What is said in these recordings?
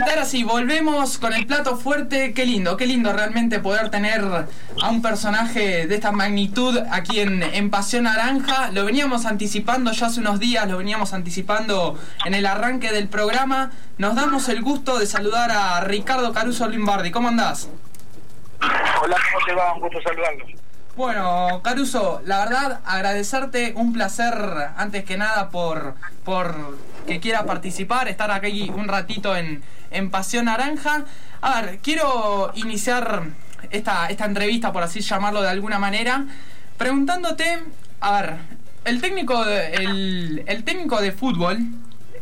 Ahora sí, volvemos con el plato fuerte. Qué lindo, qué lindo realmente poder tener a un personaje de esta magnitud aquí en, en Pasión Naranja. Lo veníamos anticipando ya hace unos días, lo veníamos anticipando en el arranque del programa. Nos damos el gusto de saludar a Ricardo Caruso Limbardi. ¿Cómo andás? Hola, ¿cómo te va? Un gusto saludarlos. Bueno, Caruso, la verdad, agradecerte, un placer antes que nada por, por que quiera participar, estar aquí un ratito en, en Pasión Naranja. A ver, quiero iniciar esta, esta entrevista, por así llamarlo de alguna manera, preguntándote, a ver, el técnico de, el, el técnico de fútbol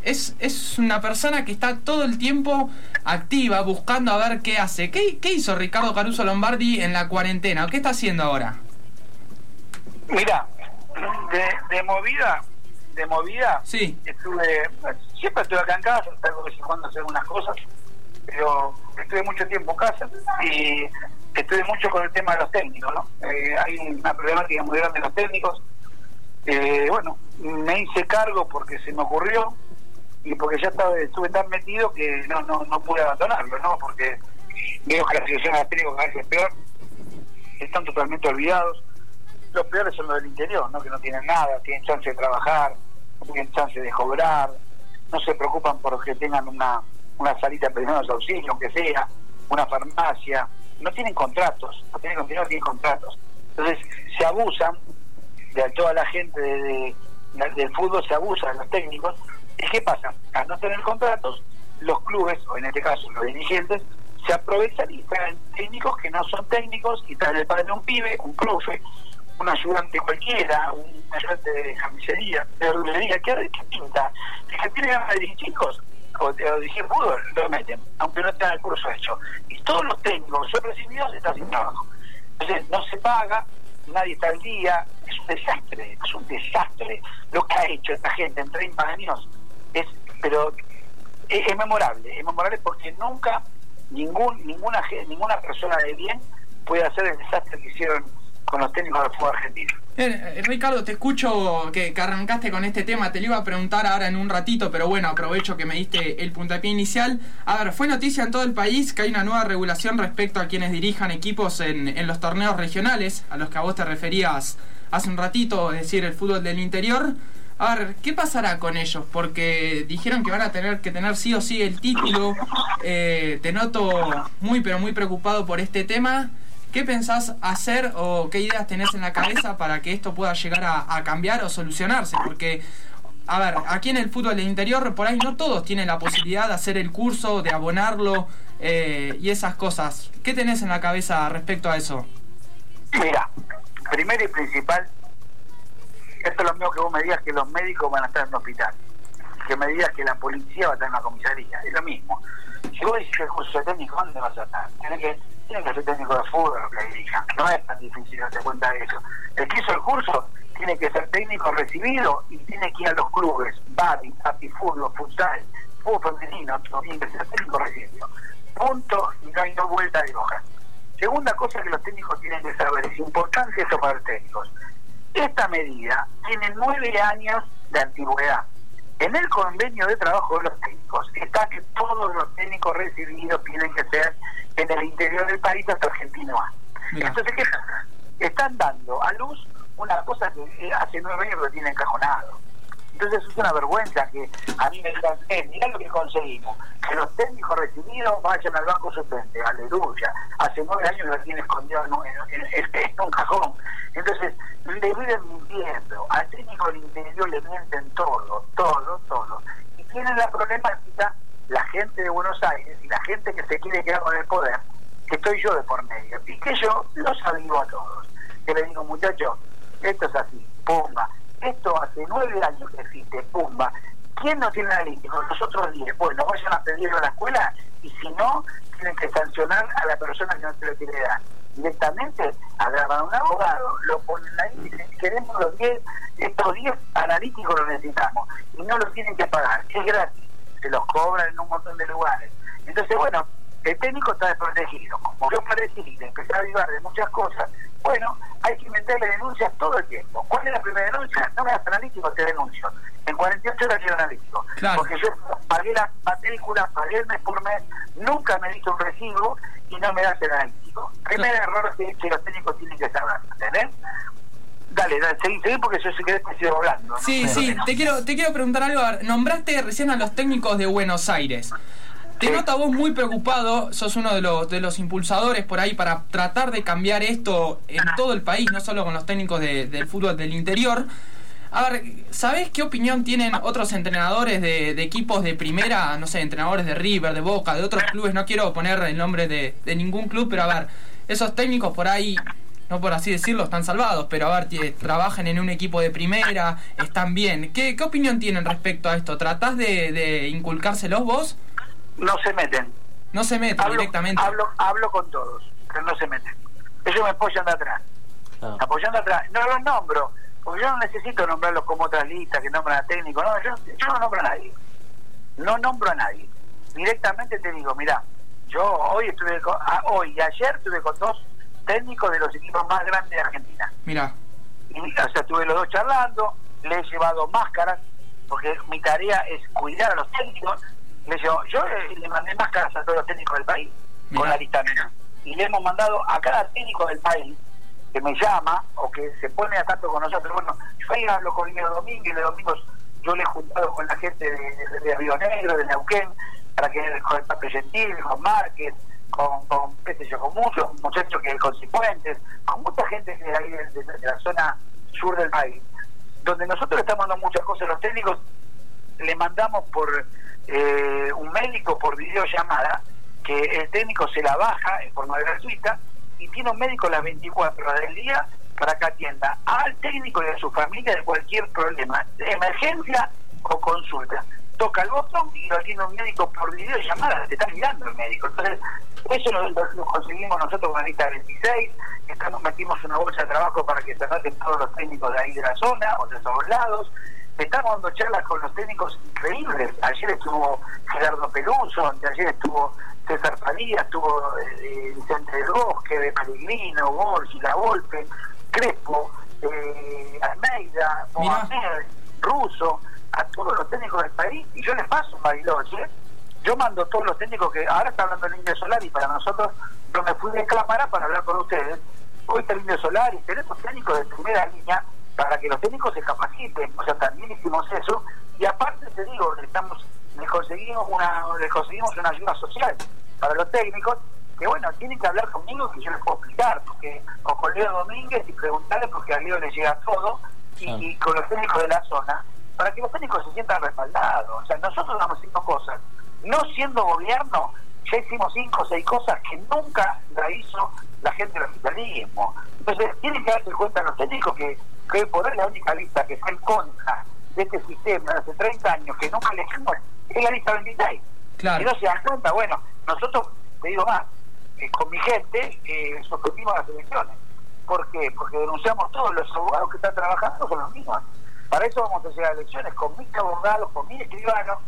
es, es una persona que está todo el tiempo activa, buscando a ver qué hace. ¿Qué, qué hizo Ricardo Caruso Lombardi en la cuarentena? ¿Qué está haciendo ahora? Mira, de, de movida, de movida, Sí. estuve, siempre estuve acá en casa, salgo de cuando hacer unas cosas, pero estuve mucho tiempo en casa y estuve mucho con el tema de los técnicos, ¿no? Eh, hay una problemática muy grande de los técnicos. Eh, bueno, me hice cargo porque se me ocurrió y porque ya estaba, estuve tan metido que no, no, no pude abandonarlo, ¿no? Porque veo que la situación de los técnicos cada vez es peor, están totalmente olvidados los peores son los del interior, ¿no? que no tienen nada, tienen chance de trabajar, tienen chance de cobrar, no se preocupan por que tengan una, una salita de primeros auxilios, aunque sea, una farmacia, no tienen contratos, no tienen, no tienen contratos. Entonces se abusan de toda la gente de, de- del fútbol, se abusa de los técnicos. ¿Y qué pasa? Al no tener contratos, los clubes, o en este caso los dirigentes, se aprovechan y traen técnicos que no son técnicos y traen el padre de un pibe, un profe, un ayudante cualquiera, un ayudante de camisería, de verdulería, ¿qué, qué pinta? Que tiene ganas de dirigir chicos o de, o lo meten, aunque no tenga el curso hecho. Y todos los técnicos son recibidos están sin trabajo. Entonces, no se paga, nadie está al día, es un desastre, es un desastre. Lo que ha hecho esta gente en 30 años es, pero es, es memorable, es memorable porque nunca ningún ninguna ninguna persona de bien puede hacer el desastre que hicieron con los técnicos del fútbol argentino. Eh, eh, Ricardo, te escucho que, arrancaste con este tema, te lo iba a preguntar ahora en un ratito, pero bueno, aprovecho que me diste el puntapié inicial. A ver, fue noticia en todo el país que hay una nueva regulación respecto a quienes dirijan equipos en, en los torneos regionales, a los que a vos te referías hace un ratito, es decir, el fútbol del interior. A ver, ¿qué pasará con ellos? Porque dijeron que van a tener que tener sí o sí el título. Eh, te noto muy, pero muy preocupado por este tema. ¿Qué pensás hacer o qué ideas tenés en la cabeza para que esto pueda llegar a, cambiar o solucionarse? Porque, a ver, aquí en el fútbol del interior, por ahí no todos tienen la posibilidad de hacer el curso, de abonarlo eh, y esas cosas. ¿Qué tenés en la cabeza respecto a eso? Mira, primero y principal, esto es lo mismo que vos me digas que los médicos van a estar en un hospital, que me digas que la policía va a estar en una comisaría, es lo mismo. Si vos dices el curso de técnico, ¿dónde vas a estar? Tienes que, tienes que ser técnico de fútbol lo que dirija. No es tan difícil darte cuenta de eso. El que hizo el curso tiene que ser técnico recibido y tiene que ir a los clubes, badi, papi, fútbol, futsal, fútbol femenino, tiene que ser técnico recibido. Punto, y no hay no vuelta de hoja. Segunda cosa que los técnicos tienen que saber, es importante esto para los técnicos. Esta medida tiene nueve años de antigüedad. En el convenio de trabajo de los técnicos está que todos los técnicos recibidos tienen que ser en el interior del país hasta Argentina. Entonces, ¿qué pasa? Están dando a luz una cosa que eh, hace nueve años lo tienen encajonado. Entonces es una vergüenza que a mí me digan, eh, mirá lo que conseguimos, que los técnicos recibidos vayan al banco suplente, aleluya. Hace nueve años lo tienen escondido en, un- un cajón. Entonces, le viven mintiendo, al técnico del interior le mienten todo, todo, todo. Y tienen la problemática la gente de Buenos Aires y la gente que se quiere quedar con el poder, que estoy yo de por medio, y que yo los avivo a todos. Que le digo, muchachos, esto es así, pumba. Hace nueve años que existe, pumba. ¿Quién no tiene analítico? Nosotros diez. Bueno, vayan a pedirlo a la escuela y si no, tienen que sancionar a la persona que no se lo quiere dar. Directamente agarran a un abogado, lo ponen ahí y dicen, queremos los 10, estos 10 analíticos los necesitamos. Y no los tienen que pagar, es gratis. Se los cobran en un montón de lugares. Entonces, bueno, el técnico está desprotegido. Como yo parecí empecé a avivar de muchas cosas, Bueno, hay que meterle denuncias todo el tiempo. ¿Cuál es la primera denuncia? No me das analítico, te denuncio. En 48 horas quiero analítico. Porque yo pagué la matrícula, pagué el mes por mes, nunca me diste un recibo y no me das el analítico. Primer error que, que los técnicos tienen que saber, ¿entendés? Dale, dale, seguí, seguí porque yo sé que me sigo hablando. Sí, sí, te quiero, te quiero preguntar algo. Nombraste recién a los técnicos de Buenos Aires. Te nota vos muy preocupado, sos uno de los, de los impulsadores por ahí para tratar de cambiar esto en todo el país, no solo con los técnicos de, del fútbol del interior. A ver, ¿sabés qué opinión tienen otros entrenadores de, de, equipos de primera? No sé, entrenadores de River, de Boca, de otros clubes. No quiero poner el nombre de, de ningún club, pero a ver, esos técnicos por ahí no por así decirlo, están salvados, pero a ver, trabajan en un equipo de primera, están bien. ¿Qué, qué opinión tienen respecto a esto? ¿Tratás de, de inculcárselos vos? No se meten. No se meten directamente. Hablo, hablo con todos, pero no se meten. Ellos me apoyan de atrás. Ah. Apoyando atrás. No los nombro, porque yo no necesito nombrarlos como otras listas que nombran a técnicos. No, yo, yo no nombro a nadie. No nombro a nadie. Directamente te digo, mira, yo hoy estuve con, ah, hoy y ayer estuve con dos técnicos de los equipos más grandes de Argentina. Mira. Y, o sea, estuve los dos charlando, le he llevado máscaras, porque mi tarea es cuidar a los técnicos. Le llevo, yo le, mandé máscaras a todos los técnicos del país, con la lista Y le hemos mandado a cada técnico del país que me llama o que se pone a tanto con nosotros. Bueno, yo ahí hablo con Leo Domínguez, de domingos yo le he juntado con la gente de, de, Río Negro, de Neuquén, para que con el Pape Gentil, con Márquez, con, con, con muchos muchachos que con Cipuentes, con mucha gente que ahí de, la zona sur del país, donde nosotros le estamos dando muchas cosas a los técnicos, le mandamos por eh, un médico por videollamada, que el técnico se la baja en forma gratuita y tiene un médico las 24 horas del día para que atienda al técnico y a su familia de cualquier problema, de emergencia o consulta toca el botón y lo tiene un médico por videollamada, te está mirando el médico. Entonces, eso lo, conseguimos nosotros con la lista 26, estamos, metimos una bolsa de trabajo para que se anoten todos los técnicos de ahí de la zona o de todos lados. Estamos dando charlas con los técnicos increíbles. Ayer estuvo Gerardo Peluso, ayer estuvo César Padilla, estuvo eh, Vicente del Bosque, de Pellegrino, Borgi, La Volpe, Crespo, eh, Almeida, Mohamed, Russo a todos los técnicos del país y yo les paso Bariloche. Yo mando todos los técnicos que ahora está hablando el Indio Solar y para nosotros yo me fui de cámara para hablar con ustedes. Hoy está el Indio Solar y tenemos técnicos de primera línea para que los técnicos se capaciten. O sea, también hicimos eso y aparte te digo, le, estamos, le conseguimos una le conseguimos una ayuda social para los técnicos que bueno, tienen que hablar conmigo que yo les puedo explicar, porque, o con Leo Domínguez y preguntarle porque a Leo le llega todo, y con los técnicos de la zona, para que los técnicos se sientan respaldados. O sea, nosotros estamos haciendo cosas. No siendo gobierno, ya hicimos cinco o seis cosas que nunca la hizo la gente del oficialismo. Entonces, tienen que darse cuenta los técnicos que, que hoy por la única lista que está en contra de este sistema de hace 30 años, que nunca elegimos, es la lista 26. Claro. Y no se dan cuenta, bueno, nosotros, te digo más, eh, con mi gente eh, sostetimos las elecciones. ¿Por qué? Porque denunciamos todos los abogados que están trabajando con los mismos. Para eso vamos a hacer elecciones con mis abogados, con mis escribanos,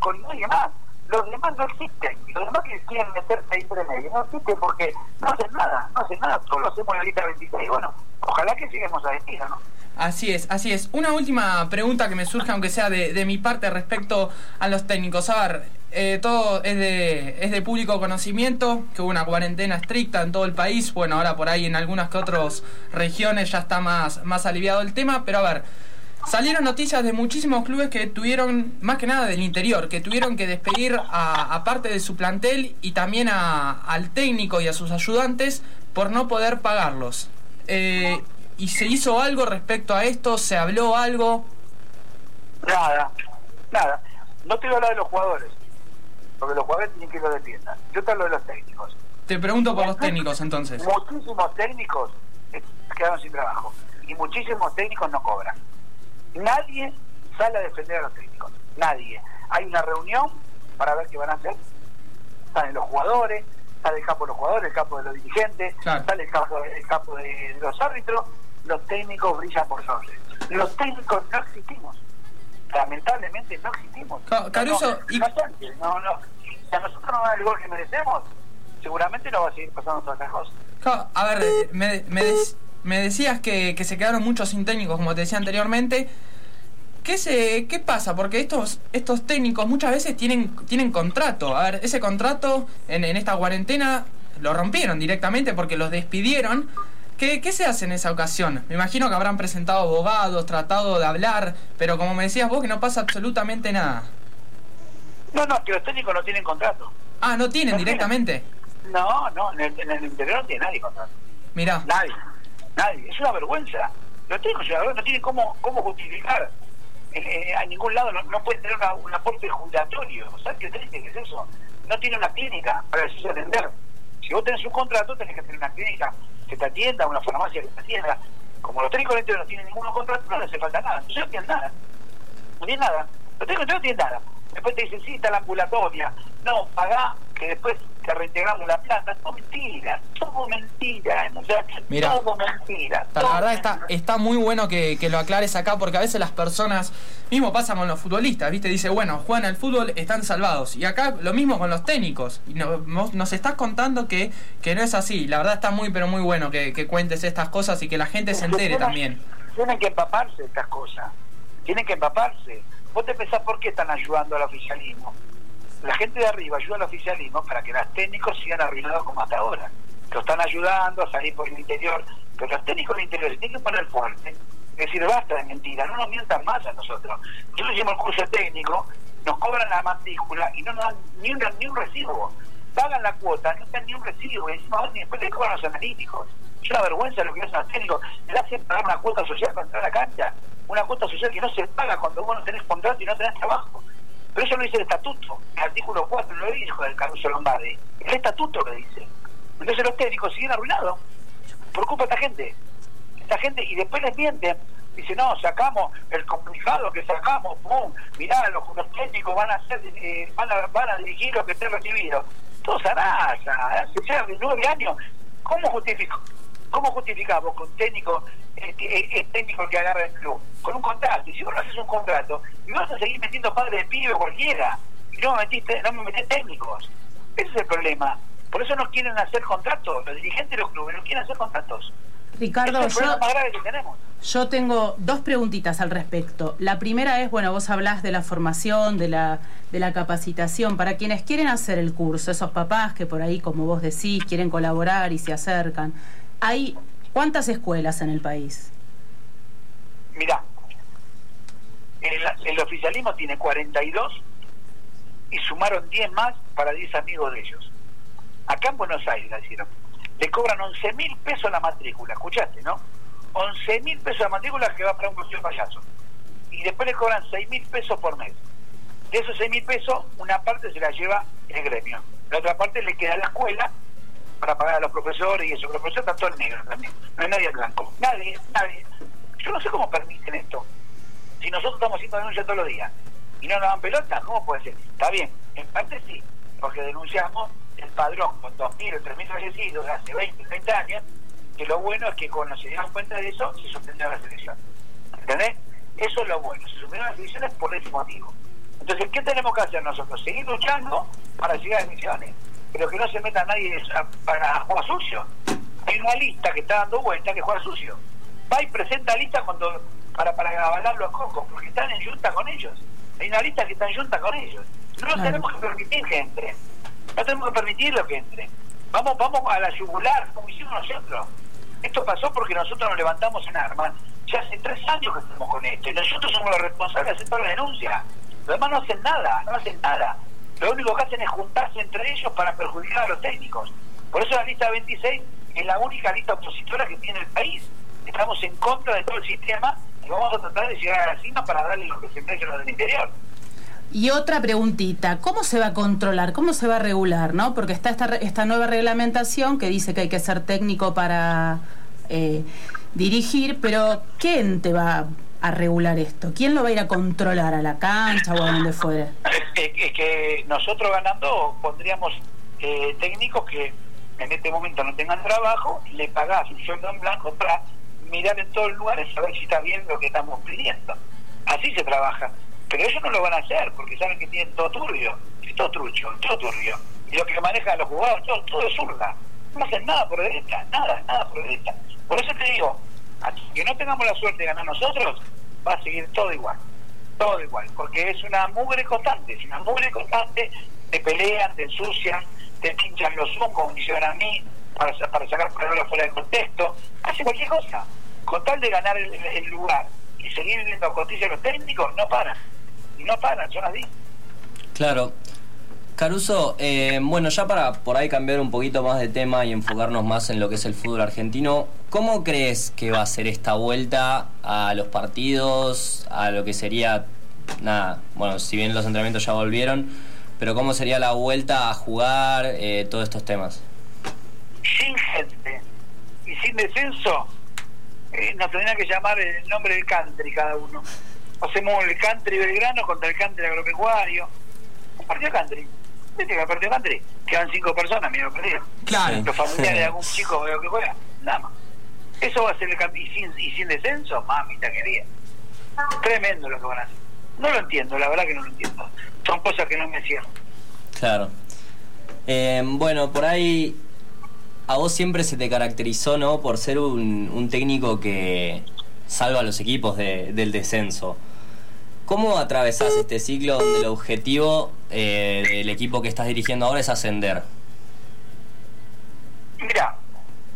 con nadie más. Los demás no existen. Los demás que quieren meterse ahí entre medio no existen porque no hacen nada, no hacen nada. Todos lo hacemos la lista 26. Bueno, ojalá que lleguemos a destino, ¿no? Así es, así es. Una última pregunta que me surge, aunque sea de, de mi parte, respecto a los técnicos. A ver, eh, todo es de, es de público conocimiento, que hubo una cuarentena estricta en todo el país. Bueno, ahora por ahí en algunas que otras regiones ya está más, más aliviado el tema, pero a ver salieron noticias de muchísimos clubes que tuvieron, más que nada del interior, que tuvieron que despedir a, parte de su plantel y también a, al técnico y a sus ayudantes por no poder pagarlos. Eh, ¿Y se hizo algo respecto a esto? ¿Se habló algo? Nada, nada. No te voy a hablar de los jugadores, porque los jugadores tienen que ir de tienda. Yo te hablo de los técnicos. Te pregunto por los técnicos entonces. Muchísimos técnicos quedaron sin trabajo y muchísimos técnicos no cobran. Nadie sale a defender a los técnicos, nadie. Hay una reunión para ver qué van a hacer. Salen los jugadores, sale el capo de los jugadores, el capo de los dirigentes, sale el capo, el capo de, los árbitros, los técnicos brillan por sobre. Los técnicos no existimos. Lamentablemente no existimos. Caruso, no, no, Si a nosotros no da el gol que merecemos, seguramente no va a seguir pasando todas las cosas. A ver, me, me, me decías que, que se quedaron muchos sin técnicos, como te decía anteriormente. ¿Qué, se, ¿Qué pasa? Porque estos, estos técnicos muchas veces tienen, tienen contrato. A ver, ese contrato en, en esta cuarentena lo rompieron directamente porque los despidieron. ¿Qué, ¿Qué se hace en esa ocasión? Me imagino que habrán presentado abogados, tratado de hablar, pero como me decías vos que no pasa absolutamente nada. No, no, que los técnicos no tienen contrato. Ah, ¿no tienen directamente? No, no, en el, en el interior no tiene nadie contrato. Mirá. Nadie, nadie. Es una vergüenza. Los técnicos no tienen cómo, cómo justificar. Eh, a ningún lado no, no pueden tener un aporte jubilatorio. ¿Sabes qué triste que es eso? No tiene una clínica para decirse atender. Si vos tenés un contrato, tenés que tener una clínica que te atienda, una farmacia que te atienda. Como los técnicos no tienen ningún contrato, no les hace falta nada. No tienen nada. No tienen nada. Los técnicos no tienen nada. Después te dicen, sí, está la ambulatoria. No, pagá, que después te reintegramos la plata. Todo mentira, todo mentira, muchachos. Mira, todo mentira. La verdad está, está muy bueno que, que, lo aclares acá porque a veces las personas, mismo pasa con los futbolistas, ¿viste? Dice, bueno, juegan al fútbol, están salvados. Y acá lo mismo con los técnicos. Y no, nos estás contando que, que no es así. La verdad está muy, pero muy bueno que, que cuentes estas cosas y que la gente se entere tienen, también. Tienen que empaparse estas cosas. Tienen que empaparse. Vos te pensás por qué están ayudando al oficialismo. La gente de arriba ayuda al oficialismo para que los técnicos sigan arruinados como hasta ahora. Lo están ayudando a salir por el interior, pero los técnicos del interior se tienen que poner fuerte. Es decir, basta de mentiras, no nos mientan más a nosotros. Nosotros hicimos el curso técnico, nos cobran la matrícula y no nos dan ni un, ni un recibo. Pagan la cuota, no dan ni un recibo y encima y después le cobran los analíticos. Es una vergüenza lo que hacen los técnicos. Le hacen pagar una cuota social para entrar a la cancha. Una cuota social que no se paga cuando vos no tenés contrato y no tenés trabajo. Pero eso lo dice el estatuto. El artículo 4 lo dijo del Caruso Lombardi. El estatuto lo dice. Entonces los técnicos siguen arruinados. Por culpa de esta gente. Esta gente, y después les mienten. Dice, no, sacamos el comunicado que sacamos, pum, mirá, los, los técnicos van a hacer, eh, van, a, van a dirigir lo que esté recibido. Todo zaraza, hace nueve años. ¿Cómo justifico? ¿Cómo justificamos con técnico el, el, técnico que agarra el club? Con un contrato. Y si vos no haces un contrato, y vas a seguir metiendo padres de pibe cualquiera, y no me metiste, no me metés técnicos. Ese es el problema. Por eso no quieren hacer contratos. Los dirigentes de los clubes no quieren hacer contratos. Ricardo, es el yo, más grave que tenemos. yo tengo dos preguntitas al respecto. La primera es, bueno, vos hablás de la formación, de la, de la capacitación. Para quienes quieren hacer el curso, esos papás que por ahí, como vos decís, quieren colaborar y se acercan, ¿hay cuántas escuelas en el país? Mirá, el, el oficialismo tiene 42 y sumaron 10 más para 10 amigos de ellos. Acá en Buenos Aires la. Le cobran 11 mil pesos la matrícula, escuchaste, ¿no? 11 mil pesos la matrícula que va para un colegio payaso. Y después le cobran 6 mil pesos por mes. De esos 6 mil pesos, una parte se la lleva el gremio. La otra parte le queda a la escuela para pagar a los profesores y eso. Los profesores están todos negros también. No hay nadie blanco. Nadie, nadie. Yo no sé cómo permiten esto. Si nosotros estamos haciendo denuncias todos los días y no nos dan pelota, ¿cómo puede ser? Está bien, en parte sí, porque denunciamos el padrón con 2.000 o 3.000 fallecidos de hace 20, 30 años, que lo bueno es que cuando se dieron cuenta de eso, se suspendió la selección. ¿Entendés? Eso es lo bueno, se suspendieron las elecciones por ese motivo. Entonces, ¿qué tenemos que hacer nosotros? Seguir luchando para llegar a elecciones, pero que no se meta nadie a, para jugar sucio. Hay una lista que está dando vuelta que juega sucio. Va y presenta lista cuando para, para avalar los cocos, porque están en junta con ellos. Hay una lista que está en junta con ellos. No claro. tenemos que permitir que entre. No tenemos que permitirlo que entre. Vamos, vamos a la yugular, como hicimos nosotros. Esto pasó porque nosotros nos levantamos en armas. Ya hace tres años que estamos con esto. Y nosotros somos los responsables de hacer toda la denuncia. Los demás no hacen nada, no hacen nada. Lo único que hacen es juntarse entre ellos para perjudicar a los técnicos. Por eso la lista 26 es la única lista opositora que tiene el país. Estamos en contra de todo el sistema y vamos a tratar de llegar a la cima para darle lo que se merece a los del interior. Y otra preguntita, ¿cómo se va a controlar? ¿Cómo se va a regular? ¿no? Porque está esta, esta nueva reglamentación que dice que hay que ser técnico para eh, dirigir, pero ¿quién te va a regular esto? ¿Quién lo va a ir a controlar? ¿A la cancha o a donde fuera? Es, que nosotros ganando pondríamos eh, técnicos que en este momento no tengan trabajo, le pagás un sueldo en blanco para mirar en todos los lugares a ver si está bien lo que estamos pidiendo. Así se trabaja. Pero ellos no lo van a hacer porque saben que tienen todo turbio, todo trucho, todo turbio. Y lo que manejan los jugadores, todo, todo es zurda. no hacen nada por derecha, nada, nada por derecha. Por eso te digo, hasta que no tengamos la suerte de ganar nosotros, va a seguir todo igual, todo igual, porque es una mugre constante, es una mugre constante, te pelean, te ensucian, te pinchan los zoom, como hicieron a mí, para, para sacar palabras fuera de contexto, hace cualquier cosa, con tal de ganar el, lugar y seguir viendo costillas los técnicos, no paran, no paran, son así. Claro. Caruso, eh, bueno, ya para por ahí cambiar un poquito más de tema y enfocarnos más en lo que es el fútbol argentino, ¿cómo crees que va a ser esta vuelta a los partidos, a lo que sería, nada, bueno, si bien los entrenamientos ya volvieron, pero cómo sería la vuelta a jugar, eh, todos estos temas? Sin gente y sin descenso, eh, nos tendrían que llamar el nombre del country cada uno. Hacemos el country Belgrano contra el country agropecuario. Un partido country. ¿Viste que partido country? Quedan cinco personas, mira, perdido. Claro. Los familiares de algún chico veo que juega, nada más. Eso va a ser el cambio. Y sin, y sin descenso, mamita querida. Tremendo lo que van a hacer. No lo entiendo, la verdad que no lo entiendo. Son cosas que no me cierran. Claro. Eh, bueno, por ahí a vos siempre se te caracterizó, ¿no? Por ser un, un técnico que salva a los equipos de- del descenso. ¿Cómo atravesás este ciclo donde el objetivo eh, del equipo que estás dirigiendo ahora es ascender? Mira,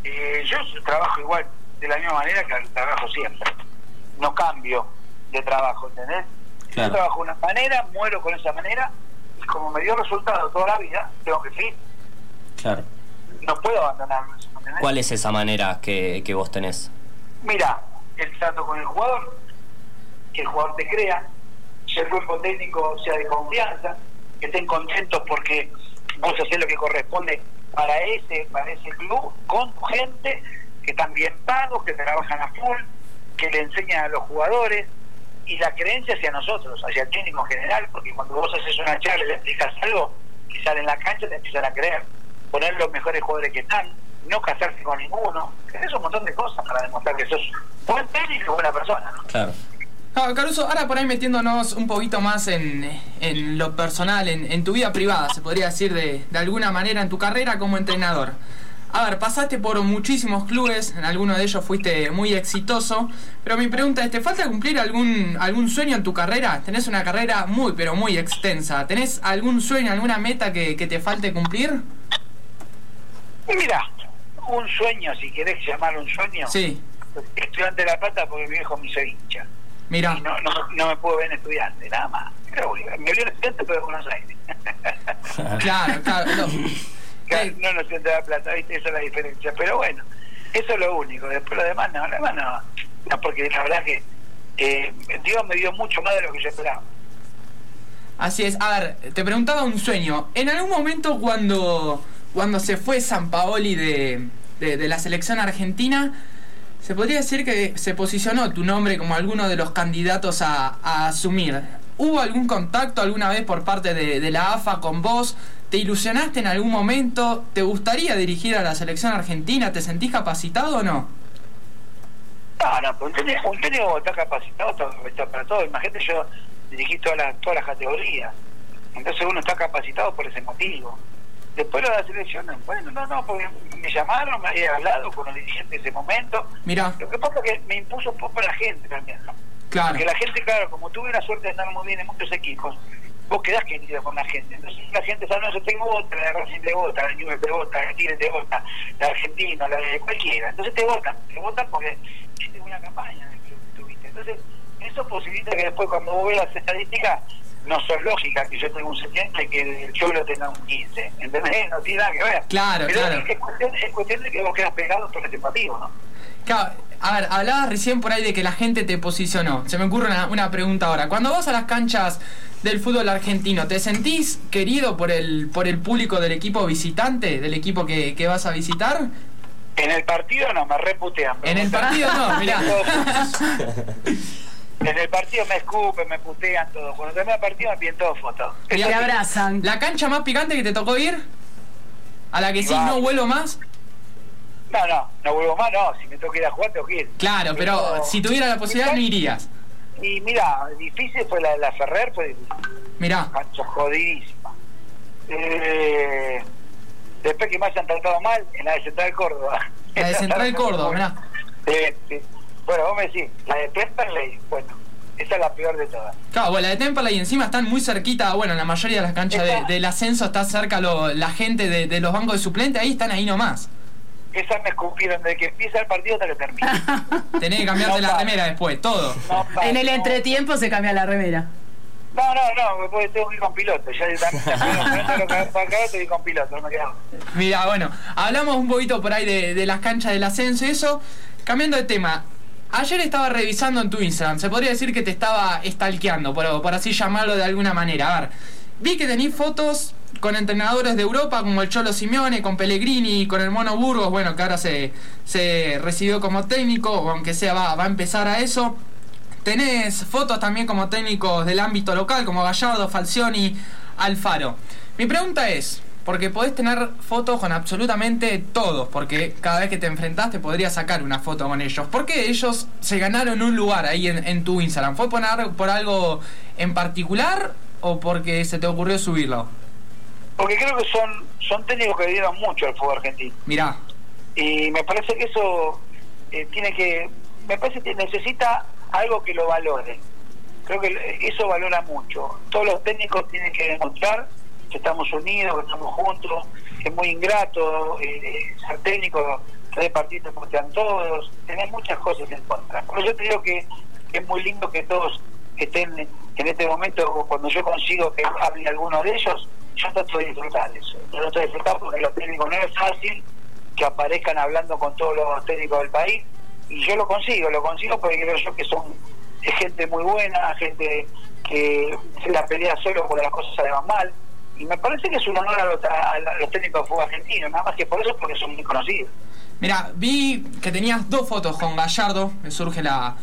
eh, yo trabajo igual de la misma manera que trabajo siempre. No cambio de trabajo, ¿entendés? Claro. Yo trabajo de una manera, muero con esa manera, y como me dio resultado toda la vida, tengo que seguir. Claro. No puedo abandonarlo, ¿entendés? ¿Cuál es esa manera que, que vos tenés? Mira, el trato con el jugador, que el jugador te crea, que el cuerpo técnico sea de confianza, que estén contentos porque vos haces lo que corresponde para ese, para ese club, con gente, que están bien pagos, que trabajan a full, que le enseñan a los jugadores, y la creencia hacia nosotros, hacia el técnico en general, porque cuando vos haces una charla y le explicas algo, y sale en la cancha te empiezan a creer, poner los mejores jugadores que están, no casarse con ninguno, es un montón de cosas para demostrar que sos buen técnico y buena persona, ¿no? Claro. Ah, Caruso, ahora por ahí metiéndonos un poquito más en, en lo personal, en, en tu vida privada, se podría decir de, de alguna manera en tu carrera como entrenador. A ver, pasaste por muchísimos clubes, en alguno de ellos fuiste muy exitoso, pero mi pregunta es, ¿te falta cumplir algún, algún sueño en tu carrera? Tenés una carrera muy, pero muy extensa. ¿Tenés algún sueño, alguna meta que, que te falte cumplir? Mira, un sueño, si querés llamarlo un sueño, Sí, estudiante de La Plata porque mi viejo me hizo hincha. Mira. Y no, no, no me puedo ver en estudiante, nada más. Pero me vio en estudiante pero de Buenos Aires. Claro, claro. no. Claro, no de La Plata, ¿viste? esa es la diferencia. Pero bueno, eso es lo único. Después lo demás no, lo demás no. No, porque la verdad que eh, Dios me dio mucho más de lo que yo esperaba. Así es. A ver, te preguntaba un sueño. En algún momento cuando, cuando se fue San Paoli de, de, de la selección argentina, se podría decir que se posicionó tu nombre como alguno de los candidatos a, a asumir. ¿Hubo algún contacto alguna vez por parte de, la AFA con vos? ¿Te ilusionaste en algún momento? ¿Te gustaría dirigir a la selección argentina? ¿Te sentís capacitado o no? No, no, pues un técnico, un técnico está capacitado para todo. Imagínate, yo dirigí todas las, todas las categorías. Entonces uno está capacitado por ese motivo. Después lo de la selección, bueno, no, no, porque me llamaron, me había hablado con los dirigentes de ese momento. Mira, Lo que pasa es que me impuso un poco la gente también, ¿no? claro. Porque la gente, claro, como tuve la suerte de estar muy bien en muchos equipos, vos quedás querido con la gente. Entonces la gente sabe, no, yo tengo vota, la Racing te vota, la Newell te vota, la Tigre te vota, la Argentina, la de cualquiera. Entonces te votan, te votan porque hiciste una campaña en el club que tuviste. Entonces, eso posibilita que después cuando vos ves las estadísticas, no sos lógica que yo tenga un 70 y que el Cholo tenga un 15. ¿Entendés? No tiene nada que ver. Claro, Pero claro. Es, cuestión, es cuestión de que vos quedas pegado por ese motivo, ¿no? Claro, a ver, hablabas recién por ahí de que la gente te posicionó. Se me ocurre una, una pregunta ahora. Cuando vas a las canchas del fútbol argentino, ¿te sentís querido por el, por el público del equipo visitante, del equipo que, que vas a visitar? En el partido no, me reputean. En el partido no, mirá. En el partido me escupen, me putean todo. Cuando termina el partido me piden todo fotos. Te Mirá, abrazan. ¿La cancha más picante que te tocó ir? ¿A la que sí Va. no vuelo más? No, no, no vuelvo más, no. Si me que ir a jugar, tengo que ir. Claro, pero si tuviera la posibilidad no irías. Y mira, difícil fue la, la Ferrer, fue difícil. Mirá, Cancha jodidísima. Eh, Después que me hayan tratado mal, en la de Central Córdoba. La de Central Córdoba, mirá. Sí, sí. Bueno, vos me decís, la de Temperley, bueno, esa es la peor de todas. Claro, bueno, la de Temperley encima están muy cerquita, bueno, la mayoría de las canchas de- del ascenso está cerca lo- la gente de, de los bancos de suplente, ahí están ahí nomás. Esas me escupieron desde que empieza el partido hasta que termina. Tenés que cambiarte No la para. remera después, todo. No, pa, En el no. entretiempo se cambia la remera. No, no, no, porque tengo que ir con piloto. Ya estoy con piloto, no me quedo. Mira, bueno, hablamos un poquito por ahí de, de las canchas del ascenso y eso. Cambiando de tema, ayer estaba revisando en tu Instagram, se podría decir que te estaba stalkeando, por, por así llamarlo de alguna manera. A ver, vi que tenés fotos con entrenadores de Europa como el Cholo Simeone, con Pellegrini, con el Mono Burgos, bueno, que ahora se, se recibió como técnico, aunque sea va, va a empezar a eso. Tenés fotos también como técnicos del ámbito local, como Gallardo, Falcioni, Alfaro. Mi pregunta es, porque podés tener fotos con absolutamente todos, porque cada vez que te enfrentás te podrías sacar una foto con ellos. ¿Por qué ellos se ganaron un lugar ahí en, en tu Instagram? ¿Fue poner por algo en particular o porque se te ocurrió subirlo? Porque creo que son, son técnicos que dieron mucho al fútbol argentino. Mirá, Y me parece que eso eh, tiene que. Me parece que necesita algo que lo valore. Creo que eso valora mucho. Todos los técnicos tienen que demostrar estamos unidos, que estamos juntos. Es muy ingrato eh, eh, ser técnico, tres partidos porque están todos. Tenés muchas cosas en contra. Por eso yo digo que es muy lindo que todos estén en este momento, cuando yo consigo que hable alguno de ellos, yo trato de disfrutar eso. Yo trato de disfrutar porque los técnicos no es fácil que aparezcan hablando con todos los técnicos del país y yo lo consigo, lo consigo porque creo yo que son gente muy buena, gente que se la pelea solo cuando las cosas salen mal y me parece que es un honor a los, a los técnicos de fútbol argentino, nada más que por eso porque son muy conocidos. Mira, vi que tenías dos fotos con Gallardo, me surge la,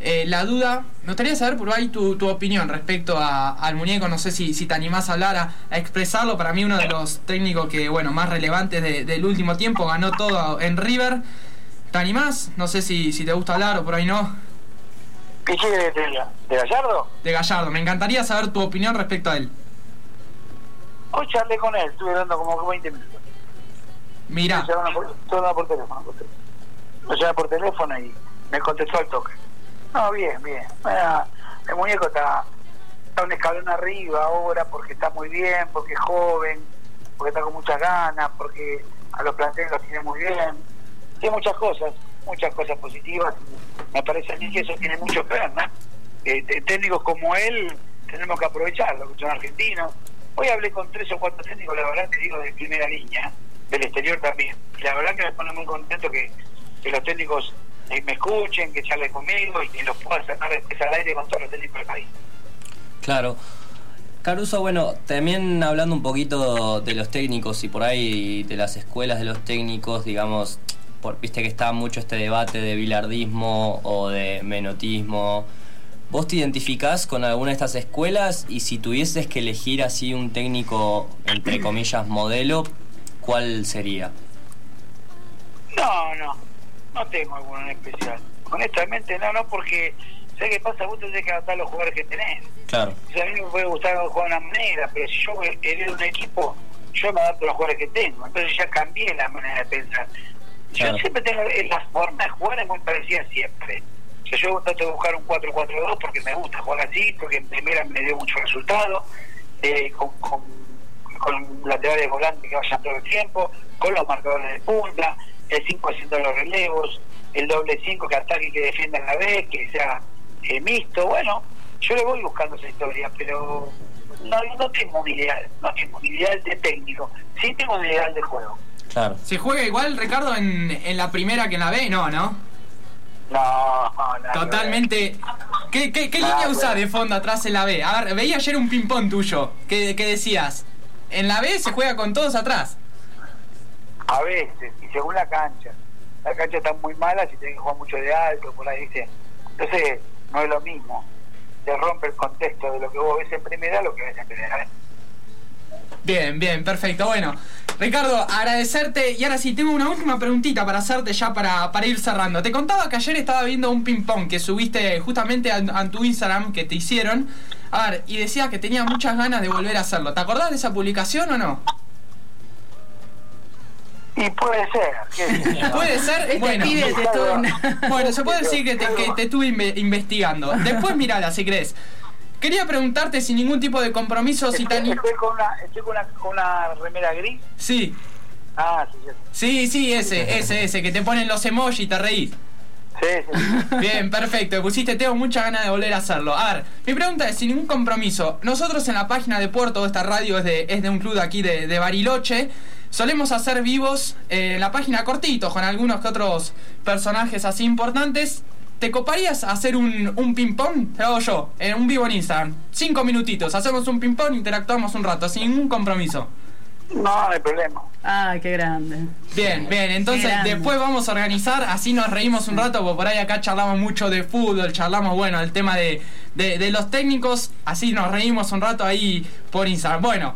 eh, la duda. Me gustaría saber por ahí tu, tu opinión respecto a- al muñeco, no sé si, si te animás a hablar, a, a expresarlo. Para mí uno de los técnicos que, bueno, más relevantes de- del último tiempo, ganó todo en River. ¿Te animás? No sé si, si te gusta hablar o por ahí no. ¿Qué quiere de, de Gallardo? De Gallardo, me encantaría saber tu opinión respecto a él. Hoy charlé con él, estuve dando como 20 minutos. Mira, Me por, hablando por teléfono. por teléfono. Me por teléfono y me contestó al toque. No, bien, bien. Bueno, el muñeco está, está un escalón arriba ahora porque está muy bien, porque es joven, porque está con muchas ganas, porque a los planteles los tiene muy bien. Tiene muchas cosas, muchas cosas positivas. Me parece a mí que eso tiene mucho que ver, ¿no? Eh, técnicos como él tenemos que aprovecharlo, que son argentinos. Hoy hablé con tres o cuatro técnicos, la verdad te digo, de primera línea, del exterior también. Y la verdad que me pone muy contento que, que los técnicos eh, me escuchen, que charlen conmigo y que los pueda sacar después al aire con todos los técnicos del país. Claro. Caruso, bueno, también hablando un poquito de los técnicos y por ahí de las escuelas de los técnicos, digamos, por, viste que está mucho este debate de bilardismo o de menotismo. ¿Vos te identificás con alguna de estas escuelas y si tuvieses que elegir así un técnico, entre comillas, modelo, ¿cuál sería? No, no, no tengo alguno en especial. Honestamente, no, no, porque sé qué pasa, vos tenés que adaptar los jugadores que tenés. Claro, O sea, a mí me puede gustar jugar de una manera, pero si yo heredo un equipo, yo me adapto a los jugadores que tengo. Entonces ya cambié la manera de pensar. Claro. Yo siempre tengo la forma de jugar es muy parecida siempre. Sea, yo trato de buscar un 4-4-2 porque me gusta jugar así, porque en primera me dio mucho resultado, eh, con, con, con laterales volantes que vayan todo el tiempo, con los marcadores de punta, el 5 haciendo los relevos, el doble 5 que ataque y que defienda a la vez, que sea eh, mixto. Bueno, yo le voy buscando esa historia, pero no, no tengo un ideal, no tengo un ideal de técnico, sí tengo un ideal de juego. claro. ¿se juega igual, Ricardo, en, en la primera que en la B? No, ¿no? No, no. Totalmente. ¿Qué, qué, qué Ah, línea bueno. usás de fondo atrás en la B? A ver, veía ayer un ping-pong tuyo. que que decías? En la B se juega con todos atrás. A veces, y según la cancha. La cancha está muy mala si tenés que jugar mucho de alto, por ahí, ¿viste? Entonces, no es lo mismo. Te rompe el contexto de lo que vos ves en primera a lo que ves en primera vez. Bien, bien, perfecto. Bueno, Ricardo, agradecerte. Y ahora sí, tengo una última preguntita para hacerte ya para, para ir cerrando. Te contaba que ayer estaba viendo un ping-pong que subiste justamente a, a tu Instagram que te hicieron. A ver, y decía que tenía muchas ganas de volver a hacerlo. ¿Te acordás de esa publicación o no? Y puede ser. Puede ser, Este bueno. pibe te Bueno, se puede decir que te, que te estuve inve- investigando. Después mirala, si crees. Quería preguntarte sin ningún tipo de compromiso si tan... estoy con una, estoy con una, con una remera gris. Sí, Ah, sí, sí. sí, sí, ese, ese, ese, que te ponen los emojis y te reís. Sí, sí. Bien, perfecto. Pusiste, tengo mucha ganas de volver a hacerlo. A ver, mi pregunta es, sin ningún compromiso, nosotros en la página de Puerto, esta radio es de, es de un club de aquí de, de Bariloche, solemos hacer vivos eh, en la página cortitos, con algunos que otros personajes así importantes. ¿Te coparías hacer un, un ping-pong? Te lo hago yo, en un vivo en Instagram. Cinco minutitos, hacemos un ping-pong, interactuamos un rato, sin ningún compromiso. No, no hay problema. Ay, qué grande. Bien, bien, entonces después vamos a organizar, así nos reímos un rato, porque por ahí acá charlamos mucho de fútbol, charlamos, bueno, el tema de, de, de los técnicos, así nos reímos un rato ahí por Instagram. Bueno,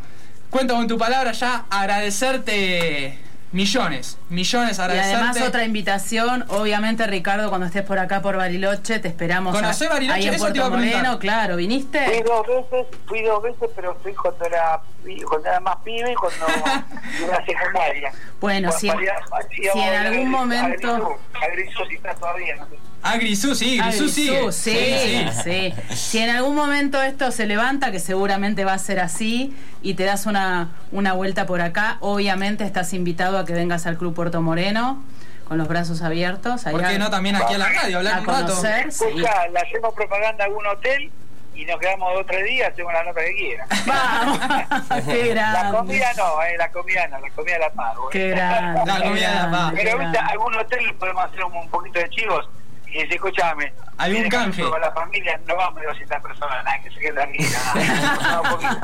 cuento con tu palabra ya, agradecerte millones, millones Y agradecerte. además otra invitación, obviamente Ricardo, cuando estés por acá por Bariloche, te esperamos a- ¿Conocés Bariloche? ahí en Eso te Puerto iba a preguntar. Moreno, claro, Fui ¿viniste? dos veces, fui dos veces, pero fui cuando era, cuando era más pibe y cuando era secundaria. Bueno, si, Para- para- si íbamos en a a algún momento... A si está todavía, no sé. Ah, Grisú, sí, Ah, Grisú sigue. Grisú, sí, sí. Si en algún momento esto se levanta, que seguramente va a ser así, y te das una, una vuelta por acá, obviamente estás invitado a que vengas al Club Puerto Moreno con los brazos abiertos. ¿Por allá qué no también aquí a la radio, hablar a un rato? conocer. sí. Escucha, le hacemos propaganda a algún hotel y nos quedamos dos o tres días, hacemos la nota que quiera. Vamos, qué La grande. comida no, eh, la comida no, la comida la pago. eh. Qué grande. La comida la qué Pero grande. algún hotel podemos hacer un, un poquito de chivos y dice, escúchame. ¿Algún viene canje? Con la familia no vamos a 200 personas, nada, que se quede tranquila. nada, un poquito.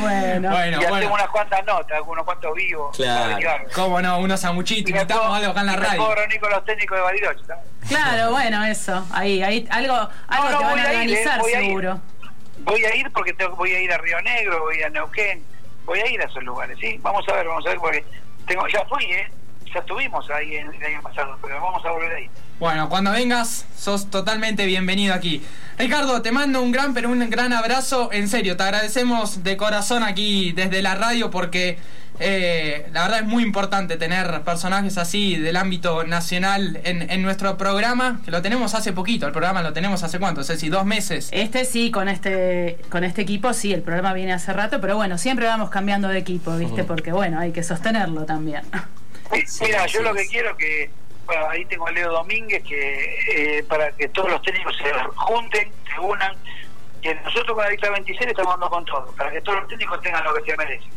Bueno, Bueno, y bueno. hacemos unas cuantas notas, algunos cuantos vivos. Claro. ¿Cómo no? Unos sanguchitos, invitamos algo acá en la radio. con los técnicos de Bariloche también. claro, bueno, eso. Ahí, ahí, algo, algo no, te van voy a a ir, eh, organizar seguro. Voy a ir porque tengo, voy a ir a Río Negro, voy a ir a Neuquén, voy a ir a esos lugares, ¿sí? Vamos a ver, vamos a ver, porque tengo, ya fui, ¿eh? Ya estuvimos ahí el año pasado, pero vamos a volver ahí. Bueno, cuando vengas, sos totalmente bienvenido aquí. Ricardo, te mando un gran, pero un gran abrazo. En serio, te agradecemos de corazón aquí desde la radio porque eh, la verdad es muy importante tener personajes así del ámbito nacional en, en nuestro programa, que lo tenemos hace poquito. El programa lo tenemos hace cuánto, Ceci, dos meses. Este sí, con este, con este equipo sí, el programa viene hace rato, pero bueno, siempre vamos cambiando de equipo, ¿viste? Porque bueno, hay que sostenerlo también. Sí, Mira, yo lo que quiero que, ahí tengo a Leo Domínguez, que eh, para que todos los técnicos se junten, se unan, que nosotros con la lista 26 estamos dando con todo, para que todos los técnicos tengan lo que se merecen.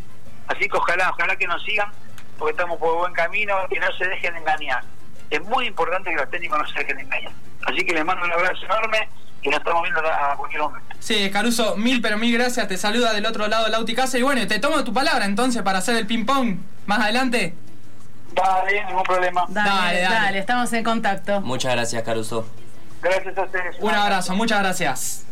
Así que ojalá, ojalá que nos sigan, porque estamos por buen camino, que no se dejen engañar. Es muy importante que los técnicos no se dejen engañar. Así que les mando un abrazo enorme y nos estamos viendo a a cualquier momento. Sí, Caruso, mil pero mil gracias. Te saluda del otro lado Lauti Casa. Y bueno, te tomo tu palabra entonces para hacer el ping-pong más adelante. Dale, ningún problema. Dale, Dale, dale, dale. estamos en contacto. Muchas gracias, Caruso. Gracias a ustedes. Un abrazo, muchas gracias.